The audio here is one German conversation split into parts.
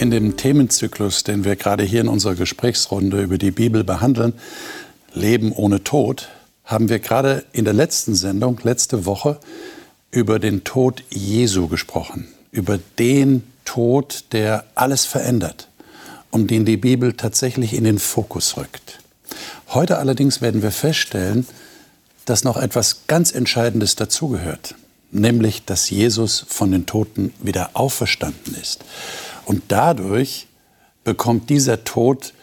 In dem Themenzyklus, den wir gerade hier in unserer Gesprächsrunde über die Bibel behandeln, Leben ohne Tod, haben wir gerade in der letzten Sendung, letzte Woche, über den Tod Jesu gesprochen. Über den Tod, der alles verändert und den die Bibel tatsächlich in den Fokus rückt. Heute allerdings werden wir feststellen, dass noch etwas ganz Entscheidendes dazugehört, nämlich dass Jesus von den Toten wieder auferstanden ist. Und dadurch bekommt dieser Tod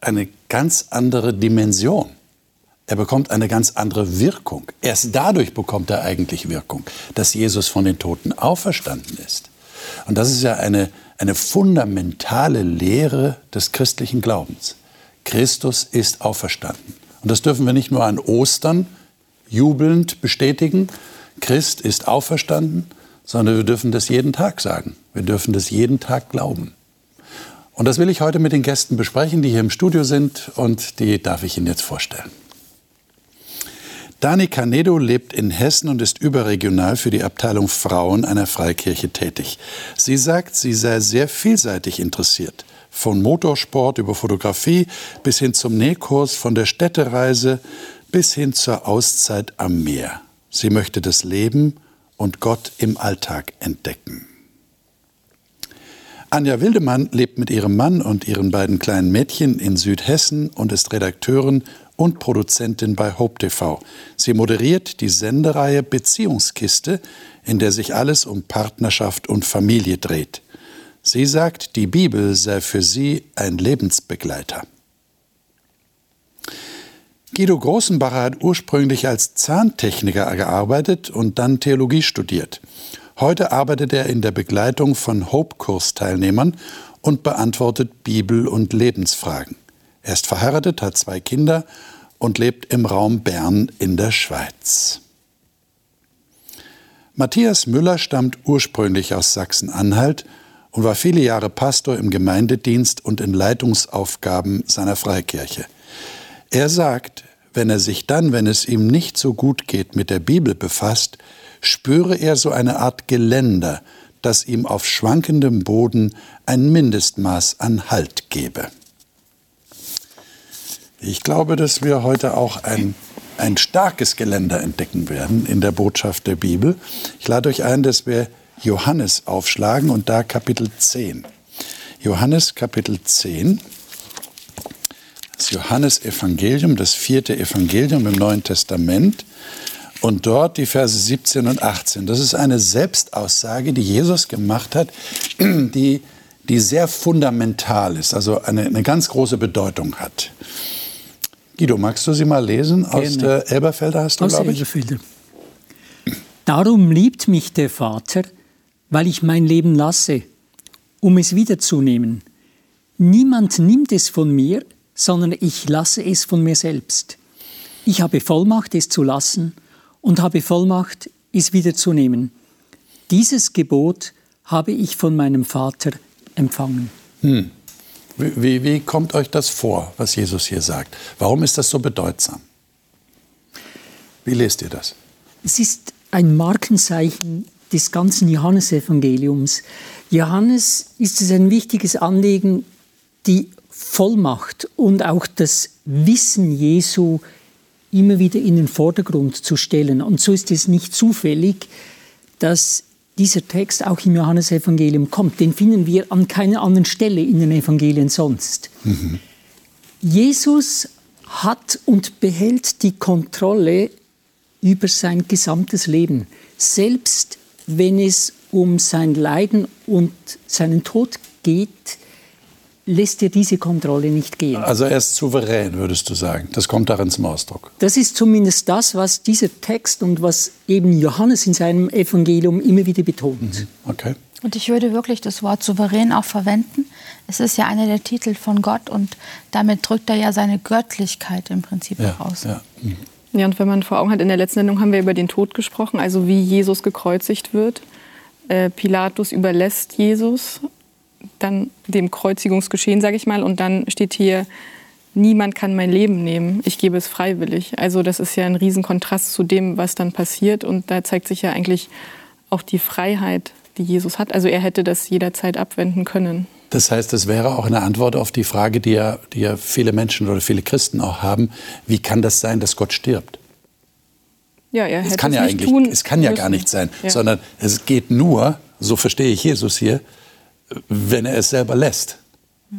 eine ganz andere Dimension. Er bekommt eine ganz andere Wirkung. Erst dadurch bekommt er eigentlich Wirkung, dass Jesus von den Toten auferstanden ist. Und das ist ja eine, eine fundamentale Lehre des christlichen Glaubens. Christus ist auferstanden. Und das dürfen wir nicht nur an Ostern jubelnd bestätigen. Christ ist auferstanden, sondern wir dürfen das jeden Tag sagen. Wir dürfen das jeden Tag glauben. Und das will ich heute mit den Gästen besprechen, die hier im Studio sind und die darf ich Ihnen jetzt vorstellen. Dani Canedo lebt in Hessen und ist überregional für die Abteilung Frauen einer Freikirche tätig. Sie sagt, sie sei sehr vielseitig interessiert. Von Motorsport über Fotografie bis hin zum Nähkurs, von der Städtereise bis hin zur Auszeit am Meer. Sie möchte das Leben und Gott im Alltag entdecken. Anja Wildemann lebt mit ihrem Mann und ihren beiden kleinen Mädchen in Südhessen und ist Redakteurin und Produzentin bei Hope TV. Sie moderiert die Sendereihe Beziehungskiste, in der sich alles um Partnerschaft und Familie dreht. Sie sagt, die Bibel sei für sie ein Lebensbegleiter. Guido Großenbacher hat ursprünglich als Zahntechniker gearbeitet und dann Theologie studiert. Heute arbeitet er in der Begleitung von Hope-Kursteilnehmern und beantwortet Bibel- und Lebensfragen. Er ist verheiratet, hat zwei Kinder und lebt im Raum Bern in der Schweiz. Matthias Müller stammt ursprünglich aus Sachsen-Anhalt und war viele Jahre Pastor im Gemeindedienst und in Leitungsaufgaben seiner Freikirche. Er sagt, wenn er sich dann, wenn es ihm nicht so gut geht, mit der Bibel befasst, spüre er so eine Art Geländer, das ihm auf schwankendem Boden ein Mindestmaß an Halt gebe. Ich glaube, dass wir heute auch ein, ein starkes Geländer entdecken werden in der Botschaft der Bibel. Ich lade euch ein, dass wir Johannes aufschlagen und da Kapitel 10. Johannes Kapitel 10. Das Johannesevangelium, das vierte Evangelium im Neuen Testament. Und dort die Verse 17 und 18. Das ist eine Selbstaussage, die Jesus gemacht hat, die, die sehr fundamental ist, also eine, eine ganz große Bedeutung hat. Guido, magst du sie mal lesen? Gerne. Aus der Elberfelder hast du, glaube ich. Elberfelder. Darum liebt mich der Vater, weil ich mein Leben lasse, um es wiederzunehmen. Niemand nimmt es von mir, sondern ich lasse es von mir selbst. Ich habe Vollmacht, es zu lassen und habe Vollmacht, es wiederzunehmen. Dieses Gebot habe ich von meinem Vater empfangen. Hm. Wie, wie kommt euch das vor, was Jesus hier sagt? Warum ist das so bedeutsam? Wie lest ihr das? Es ist ein Markenzeichen des ganzen Johannesevangeliums. Johannes ist es ein wichtiges Anliegen, die Vollmacht und auch das Wissen Jesu immer wieder in den Vordergrund zu stellen. Und so ist es nicht zufällig, dass dieser Text auch im Johannesevangelium kommt. Den finden wir an keiner anderen Stelle in den Evangelien sonst. Mhm. Jesus hat und behält die Kontrolle über sein gesamtes Leben, selbst wenn es um sein Leiden und seinen Tod geht, lässt er diese Kontrolle nicht gehen. Also er ist souverän, würdest du sagen. Das kommt darin zum Ausdruck. Das ist zumindest das, was dieser Text und was eben Johannes in seinem Evangelium immer wieder betont. Mhm. Okay. Und ich würde wirklich das Wort souverän auch verwenden. Es ist ja einer der Titel von Gott und damit drückt er ja seine Göttlichkeit im Prinzip ja, aus. Ja. Mhm. Ja, und wenn man vor Augen hat, in der letzten Sendung haben wir über den Tod gesprochen, also wie Jesus gekreuzigt wird. Äh, Pilatus überlässt Jesus dann dem Kreuzigungsgeschehen, sage ich mal. Und dann steht hier, niemand kann mein Leben nehmen, ich gebe es freiwillig. Also das ist ja ein Riesenkontrast zu dem, was dann passiert. Und da zeigt sich ja eigentlich auch die Freiheit, die Jesus hat. Also er hätte das jederzeit abwenden können. Das heißt, das wäre auch eine Antwort auf die Frage, die ja, die ja viele Menschen oder viele Christen auch haben. Wie kann das sein, dass Gott stirbt? Ja, er hätte es kann es ja nicht eigentlich, es kann ja müssen. gar nicht sein, Ja. sondern es geht nur, so verstehe ich Jesus hier, wenn er es selber lässt.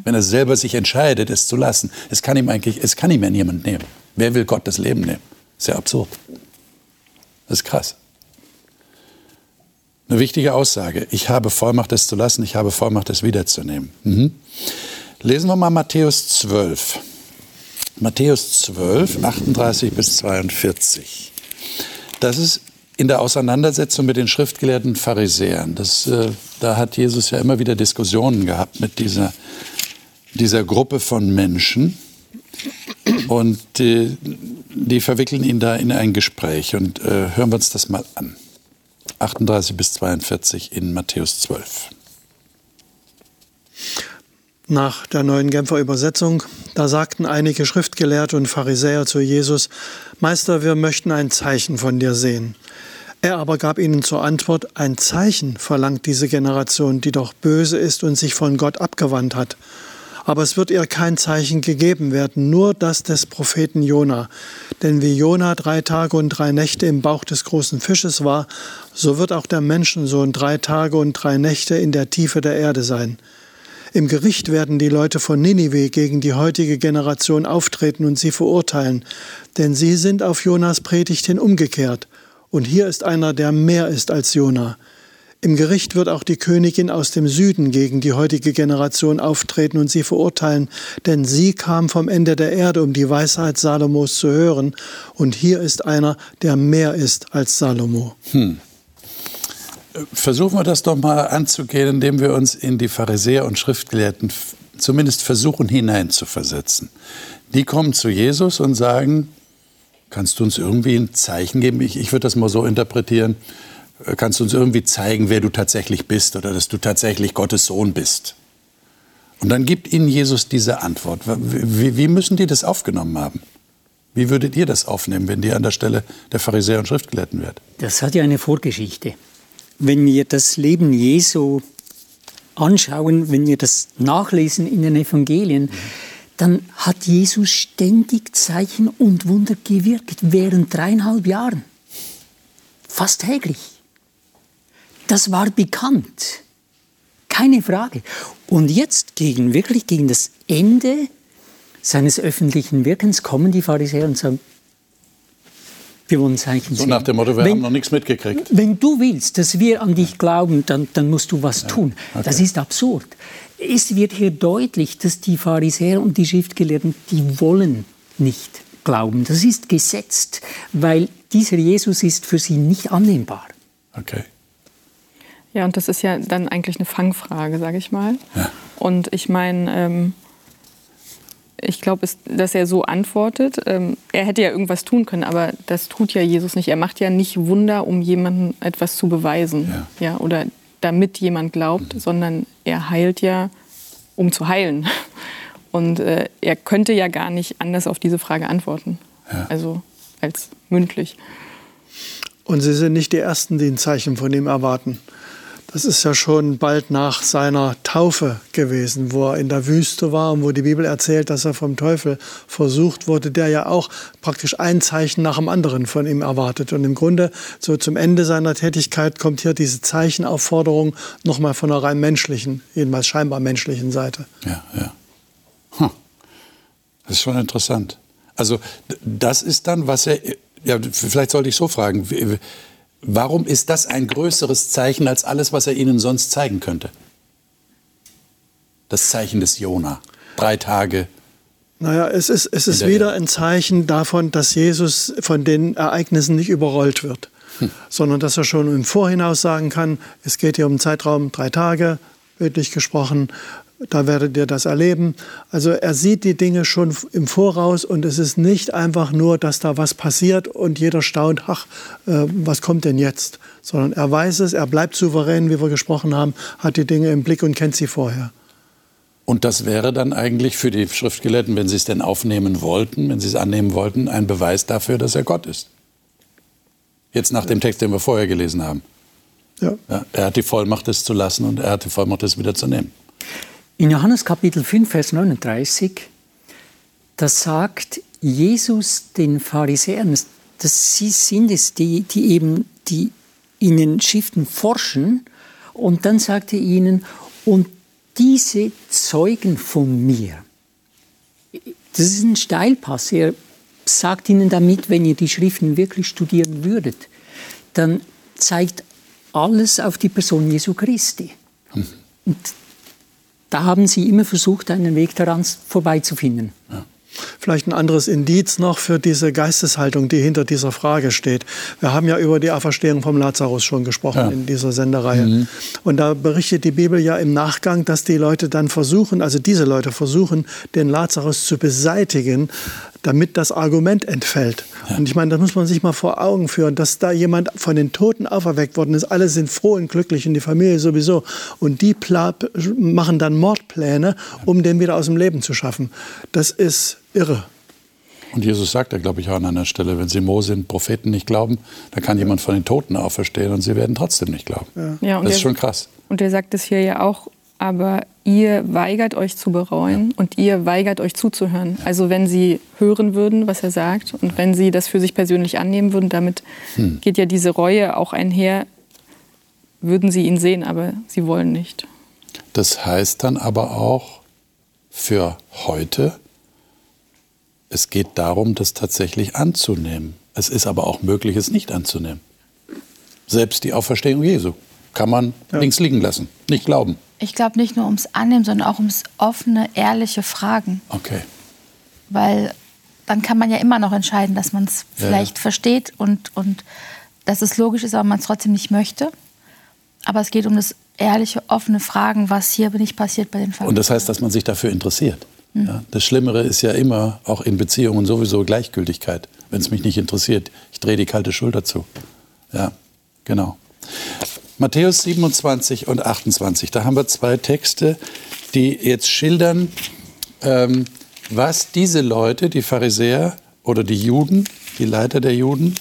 Wenn er selber sich entscheidet, es zu lassen. Es kann ihm eigentlich, es kann ihm ja niemand nehmen. Wer will Gott das Leben nehmen? Ist ja absurd. Das ist krass. Eine wichtige Aussage. Ich habe Vollmacht, es zu lassen. Ich habe Vollmacht, es wiederzunehmen. Mhm. Lesen wir mal Matthäus 12. Matthäus 12, 38 bis 42. Das ist in der Auseinandersetzung mit den schriftgelehrten Pharisäern. Das, äh, da hat Jesus ja immer wieder Diskussionen gehabt mit dieser, dieser Gruppe von Menschen. Und äh, die verwickeln ihn da in ein Gespräch. Und äh, hören wir uns das mal an. 38 bis 42 in Matthäus 12. Nach der neuen Genfer Übersetzung, da sagten einige Schriftgelehrte und Pharisäer zu Jesus, Meister, wir möchten ein Zeichen von dir sehen. Er aber gab ihnen zur Antwort, ein Zeichen verlangt diese Generation, die doch böse ist und sich von Gott abgewandt hat. Aber es wird ihr kein Zeichen gegeben werden, nur das des Propheten Jona. Denn wie Jona drei Tage und drei Nächte im Bauch des großen Fisches war, so wird auch der Menschensohn drei Tage und drei Nächte in der Tiefe der Erde sein. Im Gericht werden die Leute von Ninive gegen die heutige Generation auftreten und sie verurteilen, denn sie sind auf Jonas Predigt hin umgekehrt. Und hier ist einer, der mehr ist als Jona. Im Gericht wird auch die Königin aus dem Süden gegen die heutige Generation auftreten und sie verurteilen, denn sie kam vom Ende der Erde, um die Weisheit Salomos zu hören. Und hier ist einer, der mehr ist als Salomo. Versuchen wir das doch mal anzugehen, indem wir uns in die Pharisäer und Schriftgelehrten zumindest versuchen hineinzuversetzen. Die kommen zu Jesus und sagen, kannst du uns irgendwie ein Zeichen geben? Ich, ich würde das mal so interpretieren. Äh, Kannst du uns irgendwie zeigen, wer du tatsächlich bist oder dass du tatsächlich Gottes Sohn bist? Und dann gibt ihnen Jesus diese Antwort. Wie, wie müssen die das aufgenommen haben? Wie würdet ihr das aufnehmen, wenn ihr an der Stelle der Pharisäer und Schriftgelehrten wärt? Das hat ja eine Vorgeschichte. Wenn wir das Leben Jesu anschauen, wenn wir das nachlesen in den Evangelien, dann hat Jesus ständig Zeichen und Wunder gewirkt, während dreieinhalb Jahren. Fast täglich. Das war bekannt. Keine Frage. Und jetzt, gegen, wirklich gegen das Ende seines öffentlichen Wirkens, kommen die Pharisäer und sagen, wir wollen Zeichen So sehen. nach dem Motto, wir Wenn- haben noch nichts mitgekriegt. wenn du willst, dass wir an dich glauben, dann, dann musst du was tun. Das ist absurd. Es wird hier deutlich, dass die Pharisäer und die Schriftgelehrten, die wollen nicht glauben. Das ist gesetzt, weil dieser Jesus ist für sie nicht annehmbar. Okay. Ja, und das ist ja dann eigentlich eine Fangfrage, sage ich mal. Ja. Und ich meine, ähm, ich glaube, dass er so antwortet. Ähm, er hätte ja irgendwas tun können, aber das tut ja Jesus nicht. Er macht ja nicht Wunder, um jemandem etwas zu beweisen, Ja. ja. oder damit jemand glaubt, sondern er heilt ja, um zu heilen. Und äh, er könnte ja gar nicht anders auf diese Frage antworten, Ja. also als mündlich. Und sie sind nicht die Ersten, die ein Zeichen von ihm erwarten. Das ist ja schon bald nach seiner Taufe gewesen, wo er in der Wüste war und wo die Bibel erzählt, dass er vom Teufel versucht wurde, der ja auch praktisch ein Zeichen nach dem anderen von ihm erwartet. Und im Grunde so zum Ende seiner Tätigkeit kommt hier diese Zeichenaufforderung nochmal von einer rein menschlichen, jedenfalls scheinbar menschlichen Seite. Ja, ja. Hm. Das ist schon interessant. Also das ist dann, was er, ja, vielleicht sollte ich so fragen, warum ist das ein größeres Zeichen als alles, was er ihnen sonst zeigen könnte? Das Zeichen des Jona. Drei Tage. Naja, es ist, es ist der wieder ein Zeichen davon, dass Jesus von den Ereignissen nicht überrollt wird, sondern dass er schon im Vorhinaus sagen kann, es geht hier um einen Zeitraum drei Tage, bildlich gesprochen, da werdet ihr das erleben. Also er sieht die Dinge schon im Voraus und es ist nicht einfach nur, dass da was passiert und jeder staunt, ach, äh, was kommt denn jetzt? Sondern er weiß es, er bleibt souverän, wie wir gesprochen haben, hat die Dinge im Blick und kennt sie vorher. Und das wäre dann eigentlich für die Schriftgelehrten, wenn sie es denn aufnehmen wollten, wenn sie es annehmen wollten, ein Beweis dafür, dass er Gott ist. Jetzt nach dem Text, den wir vorher gelesen haben. Ja. ja. er hat die Vollmacht, es zu lassen und er hat die Vollmacht, es wieder zu nehmen. In Johannes Kapitel 5, Vers 39, da sagt Jesus den Pharisäern, dass sie sind es, die, die eben die in den Schriften forschen. Und dann sagt er ihnen, und diese zeugen von mir. Das ist ein Steilpass. Er sagt ihnen damit, wenn ihr die Schriften wirklich studieren würdet, dann zeigt alles auf die Person Jesu Christi. Mhm. Und da haben sie immer versucht, einen Weg daran vorbeizufinden. Ja. Vielleicht ein anderes Indiz noch für diese Geisteshaltung, die hinter dieser Frage steht. Wir haben ja über die Auferstehung vom Lazarus schon gesprochen ja. in dieser Sendereihe. Mhm. Und da berichtet die Bibel ja im Nachgang, dass die Leute dann versuchen, also diese Leute versuchen, den Lazarus zu beseitigen, damit das Argument entfällt. Ja. Und ich meine, das muss man sich mal vor Augen führen, dass da jemand von den Toten auferweckt worden ist. Alle sind froh und glücklich und die Familie sowieso. Und die machen dann Mordpläne, um den wieder aus dem Leben zu schaffen. Das ist irre. Und Jesus sagt ja, glaube ich, auch an einer Stelle, wenn sie Mose und Propheten nicht glauben, dann kann jemand von den Toten auferstehen und sie werden trotzdem nicht glauben. Ja. Ja, das ist schon krass. Und er sagt es hier ja auch, aber ihr weigert euch zu bereuen ja. und ihr weigert euch zuzuhören. Also wenn sie hören würden, was er sagt und wenn sie das für sich persönlich annehmen würden, damit hm. geht ja diese Reue auch einher, würden sie ihn sehen, aber sie wollen nicht. Das heißt dann aber auch für heute, es geht darum, das tatsächlich anzunehmen. Es ist aber auch möglich, es nicht anzunehmen. Selbst die Auferstehung Jesu kann man ja. links liegen lassen, nicht glauben. Ich glaube nicht nur ums Annehmen, sondern auch ums offene, ehrliche Fragen. Okay. Weil dann kann man ja immer noch entscheiden, dass man es vielleicht ja. versteht und, und dass es logisch ist, aber man es trotzdem nicht möchte. Aber es geht um das ehrliche, offene Fragen, was hier nicht passiert bei den Familien. Und das heißt, dass man sich dafür interessiert. Hm. Ja, das Schlimmere ist ja immer, auch in Beziehungen sowieso Gleichgültigkeit. Wenn es mich nicht interessiert, ich drehe die kalte Schulter zu. Ja, genau. Matthäus 27 und 28, da haben wir zwei Texte, die jetzt schildern, ähm, was diese Leute, die Pharisäer oder die Juden, die Leiter der Juden,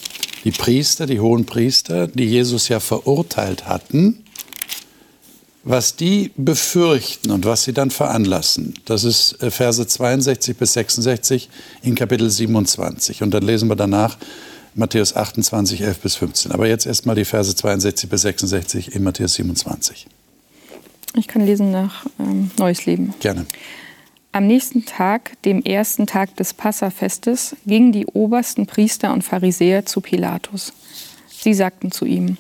die Priester, die hohen Priester, die Jesus ja verurteilt hatten, was die befürchten und was sie dann veranlassen. Das ist äh, Verse 62 bis 66 in Kapitel 27. Und dann lesen wir danach Matthäus 28, 11 bis 15. Aber jetzt erst mal die Verse 62 bis 66 in Matthäus 27. Ich kann lesen nach ähm, Neues Leben. Gerne. Am nächsten Tag, dem ersten Tag des Passafestes, gingen die obersten Priester und Pharisäer zu Pilatus. Sie sagten zu ihm,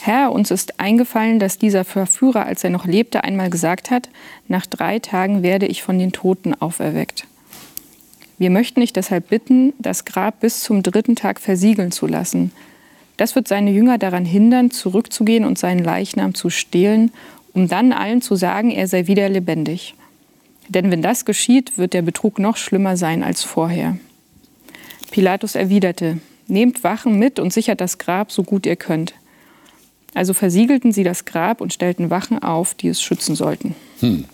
Herr, uns ist eingefallen, dass dieser Verführer, als er noch lebte, einmal gesagt hat, nach drei Tagen werde ich von den Toten auferweckt. Wir möchten dich deshalb bitten, das Grab bis zum dritten Tag versiegeln zu lassen. Das wird seine Jünger daran hindern, zurückzugehen und seinen Leichnam zu stehlen, um dann allen zu sagen, er sei wieder lebendig. Denn wenn das geschieht, wird der Betrug noch schlimmer sein als vorher. Pilatus erwiderte, Nehmt Wachen mit und sichert das Grab so gut ihr könnt. Also versiegelten sie das Grab und stellten Wachen auf, die es schützen sollten. Hm.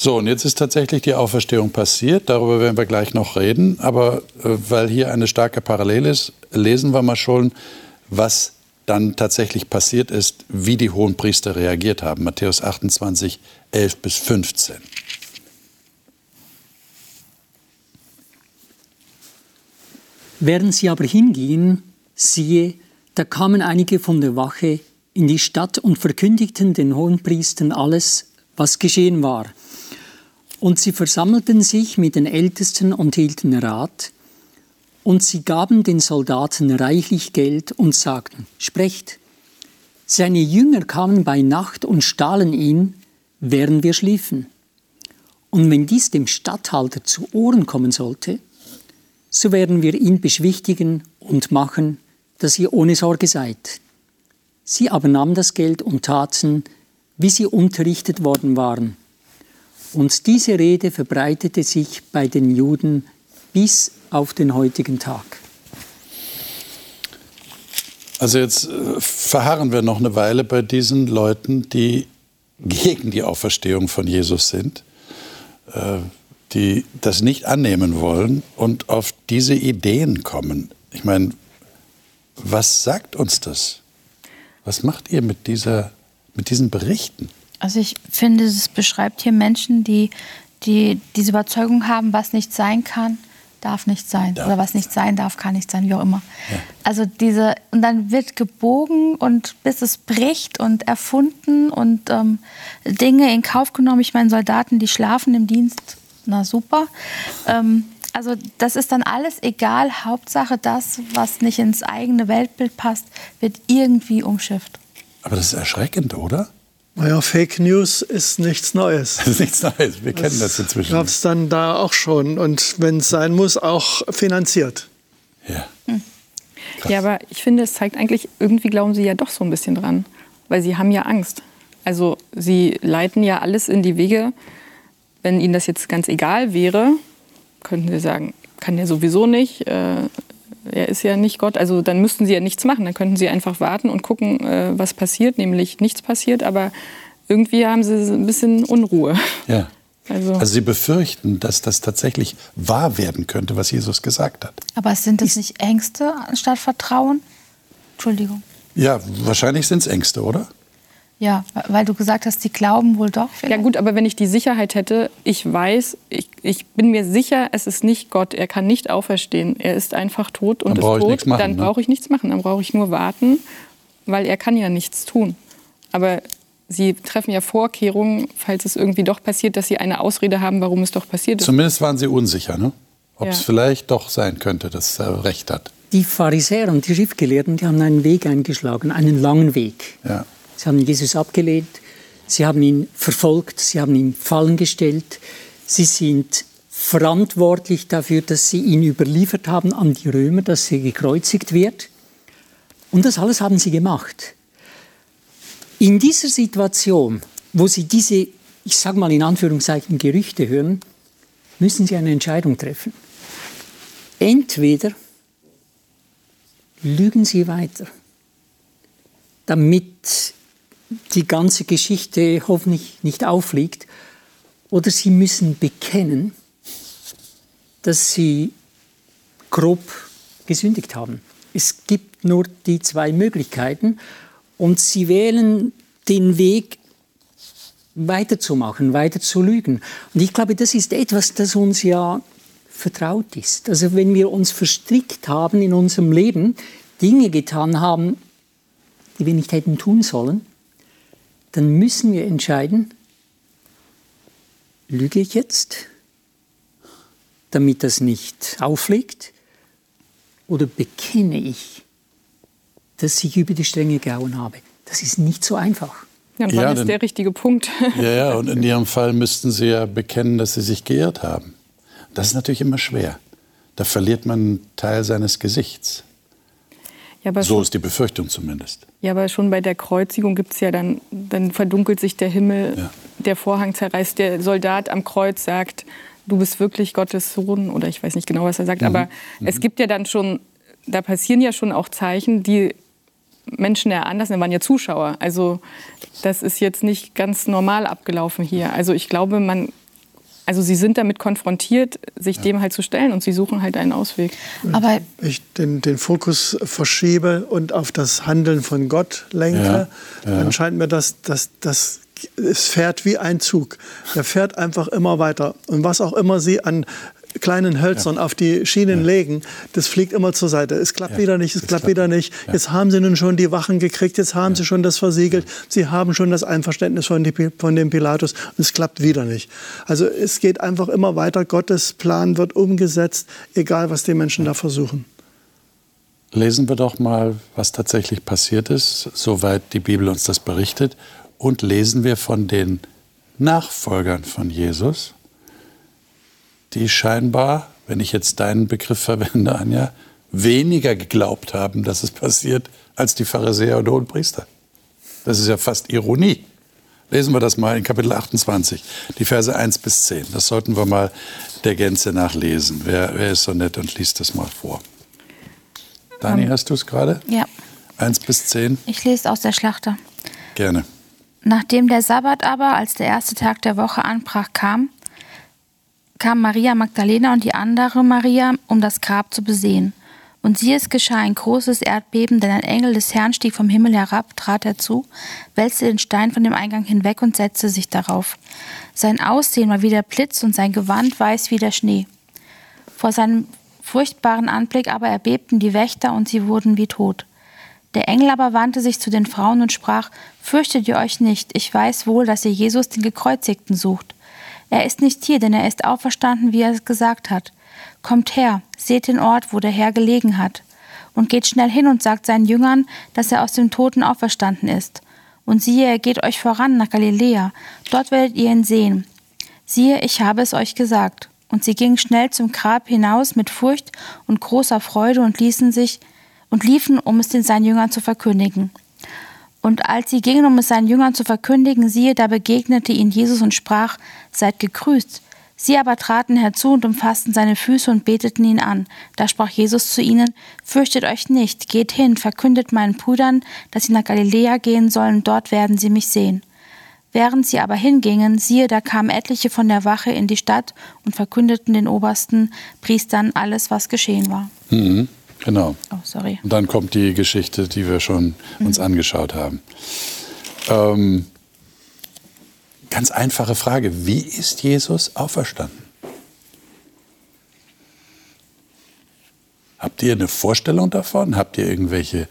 So, und jetzt ist tatsächlich die Auferstehung passiert. Darüber werden wir gleich noch reden. Aber äh, weil hier eine starke Parallele ist, lesen wir mal schon, was dann tatsächlich passiert ist, wie die hohen Priester reagiert haben. Matthäus 28, 11 bis 15. Während sie aber hingingen, siehe, da kamen einige von der Wache in die Stadt und verkündigten den hohen Priestern alles, was geschehen war. Und sie versammelten sich mit den Ältesten und hielten Rat, und sie gaben den Soldaten reichlich Geld und sagten, sprecht, seine Jünger kamen bei Nacht und stahlen ihn, während wir schliefen. Und wenn dies dem Statthalter zu Ohren kommen sollte, so werden wir ihn beschwichtigen und machen, dass ihr ohne Sorge seid. Sie aber nahmen das Geld und taten, wie sie unterrichtet worden waren. Und diese Rede verbreitete sich bei den Juden bis auf den heutigen Tag. Also jetzt äh, verharren wir noch eine Weile bei diesen Leuten, die gegen die Auferstehung von Jesus sind, äh, die das nicht annehmen wollen und auf diese Ideen kommen. Ich meine, was sagt uns das? Was macht ihr mit, dieser, mit diesen Berichten? Also ich finde, es beschreibt hier Menschen, die, die diese Überzeugung haben, was nicht sein kann, darf nicht sein. Darf. Oder was nicht sein darf, kann nicht sein, wie auch immer. Ja. Also diese, und dann wird gebogen und bis es bricht und erfunden und ähm, Dinge in Kauf genommen. Ich meine, Soldaten, die schlafen im Dienst, na super. Ähm, also das ist dann alles egal. Hauptsache das, was nicht ins eigene Weltbild passt, wird irgendwie umschifft. Aber das ist erschreckend, oder? Naja, Fake News ist nichts Neues. Das ist nichts Neues. Wir kennen das, das inzwischen. Gab es dann da auch schon und wenn es sein muss, auch finanziert. Ja. Hm. Ja, aber ich finde, es zeigt eigentlich, irgendwie glauben Sie ja doch so ein bisschen dran, weil Sie haben ja Angst. Also Sie leiten ja alles in die Wege. Wenn Ihnen das jetzt ganz egal wäre, könnten Sie sagen, kann der sowieso nicht. Äh, er ist ja nicht Gott. Also dann müssten sie ja nichts machen. Dann könnten sie einfach warten und gucken, äh, was passiert, nämlich nichts passiert. Aber irgendwie haben sie ein bisschen Unruhe. Ja. Also, also Sie befürchten, dass das tatsächlich wahr werden könnte, was Jesus gesagt hat. Aber sind es nicht Ängste anstatt Vertrauen? Entschuldigung. Ja, wahrscheinlich sind es Ängste, oder? Ja, weil du gesagt hast, die glauben wohl doch. Vielleicht. Ja gut, aber wenn ich die Sicherheit hätte, ich weiß, ich, ich bin mir sicher, es ist nicht Gott, er kann nicht auferstehen, er ist einfach tot und dann ist tot, machen, dann ne? brauche ich nichts machen, dann brauche ich nur warten, weil er kann ja nichts tun. Aber Sie treffen ja Vorkehrungen, falls es irgendwie doch passiert, dass Sie eine Ausrede haben, warum es doch passiert ist. Zumindest waren Sie unsicher, ne? ob ja. es vielleicht doch sein könnte, dass er recht hat. Die Pharisäer und die Schriftgelehrten, die haben einen Weg eingeschlagen, einen langen Weg. Ja. Sie haben Jesus abgelehnt, sie haben ihn verfolgt, sie haben ihn fallen gestellt, sie sind verantwortlich dafür, dass sie ihn überliefert haben an die Römer, dass er gekreuzigt wird. Und das alles haben sie gemacht. In dieser Situation, wo sie diese, ich sage mal in Anführungszeichen, Gerüchte hören, müssen sie eine Entscheidung treffen. Entweder lügen sie weiter, damit die ganze Geschichte hoffentlich nicht auffliegt. Oder sie müssen bekennen, dass sie grob gesündigt haben. Es gibt nur die zwei Möglichkeiten und sie wählen den Weg, weiterzumachen, weiter zu lügen. Und ich glaube, das ist etwas, das uns ja vertraut ist. Also wenn wir uns verstrickt haben in unserem Leben, Dinge getan haben, die wir nicht hätten tun sollen, dann müssen wir entscheiden, lüge ich jetzt, damit das nicht auffliegt, oder bekenne ich, dass ich über die Stränge gehauen habe. Das ist nicht so einfach. Ja, und wann ja, ist der richtige Punkt? Ja, ja, und in Ihrem Fall müssten Sie ja bekennen, dass Sie sich geirrt haben. Das ist natürlich immer schwer. Da verliert man einen Teil seines Gesichts. Ja, so ist die Befürchtung zumindest. Ja, aber schon bei der Kreuzigung gibt es ja dann, dann verdunkelt sich der Himmel, ja. der Vorhang zerreißt, der Soldat am Kreuz sagt, du bist wirklich Gottes Sohn oder ich weiß nicht genau, was er sagt, mhm. aber mhm. es gibt ja dann schon, da passieren ja schon auch Zeichen, die Menschen ja anders, waren ja Zuschauer. Also das ist jetzt nicht ganz normal abgelaufen hier. Also ich glaube, man also sie sind damit konfrontiert, sich ja. dem halt zu stellen und sie suchen halt einen Ausweg. Aber ich den, den Fokus verschiebe und auf das Handeln von Gott lenke, ja. Ja. dann scheint mir das, das, das es fährt wie ein Zug. Der fährt einfach immer weiter. Und was auch immer Sie an kleinen Hölzern ja. auf die Schienen ja. legen, das fliegt immer zur Seite. Es klappt ja. wieder nicht, es klappt, klappt wieder nicht. Jetzt haben sie nun schon die Wachen gekriegt, jetzt haben sie schon das versiegelt, sie haben schon das Einverständnis von, die, von dem Pilatus und es klappt wieder nicht. Also es geht einfach immer weiter. Gottes Plan wird umgesetzt, egal was die Menschen da versuchen. Lesen wir doch mal, was tatsächlich passiert ist, soweit die Bibel uns das berichtet. Und lesen wir von den Nachfolgern von Jesus, die scheinbar, wenn ich jetzt deinen Begriff verwende, Anja, weniger geglaubt haben, dass es passiert, als die Pharisäer und Hohenpriester. Das ist ja fast Ironie. Lesen wir das mal in Kapitel 28, die Verse 1 bis 10. Das sollten wir mal der Gänze nachlesen. Wer, wer ist so nett und liest das mal vor? Dani, um, hast du es gerade? Ja. 1 bis 10? Ich lese aus der Schlachter. Gerne. Nachdem der Sabbat aber als der erste Tag der Woche anbrach kam, kam Maria Magdalena und die andere Maria, um das Grab zu besehen. Und siehe, es geschah ein großes Erdbeben, denn ein Engel des Herrn stieg vom Himmel herab, trat herzu, wälzte den Stein von dem Eingang hinweg und setzte sich darauf. Sein Aussehen war wie der Blitz und sein Gewand weiß wie der Schnee. Vor seinem furchtbaren Anblick aber erbebten die Wächter und sie wurden wie tot. Der Engel aber wandte sich zu den Frauen und sprach, Fürchtet ihr euch nicht, ich weiß wohl, dass ihr Jesus den Gekreuzigten sucht. Er ist nicht hier, denn er ist auferstanden, wie er es gesagt hat. Kommt her, seht den Ort, wo der Herr gelegen hat. Und geht schnell hin und sagt seinen Jüngern, dass er aus dem Toten auferstanden ist. Und siehe, er geht euch voran nach Galiläa, dort werdet ihr ihn sehen. Siehe, ich habe es euch gesagt. Und sie gingen schnell zum Grab hinaus mit Furcht und großer Freude und ließen sich und liefen, um es den seinen Jüngern zu verkündigen. Und als sie gingen, um es seinen Jüngern zu verkündigen, siehe, da begegnete ihnen Jesus und sprach, Seid gegrüßt. Sie aber traten herzu und umfassten seine Füße und beteten ihn an. Da sprach Jesus zu ihnen, Fürchtet euch nicht, geht hin, verkündet meinen Brüdern, dass sie nach Galiläa gehen sollen, dort werden sie mich sehen. Während sie aber hingingen, siehe, da kamen etliche von der Wache in die Stadt und verkündeten den obersten Priestern alles, was geschehen war. Mhm, genau. Oh, sorry. Und dann kommt die Geschichte, die wir schon uns angeschaut haben. Ähm, Ganz einfache Frage. Wie ist Jesus auferstanden? Habt ihr eine Vorstellung davon? Habt ihr irgendwelche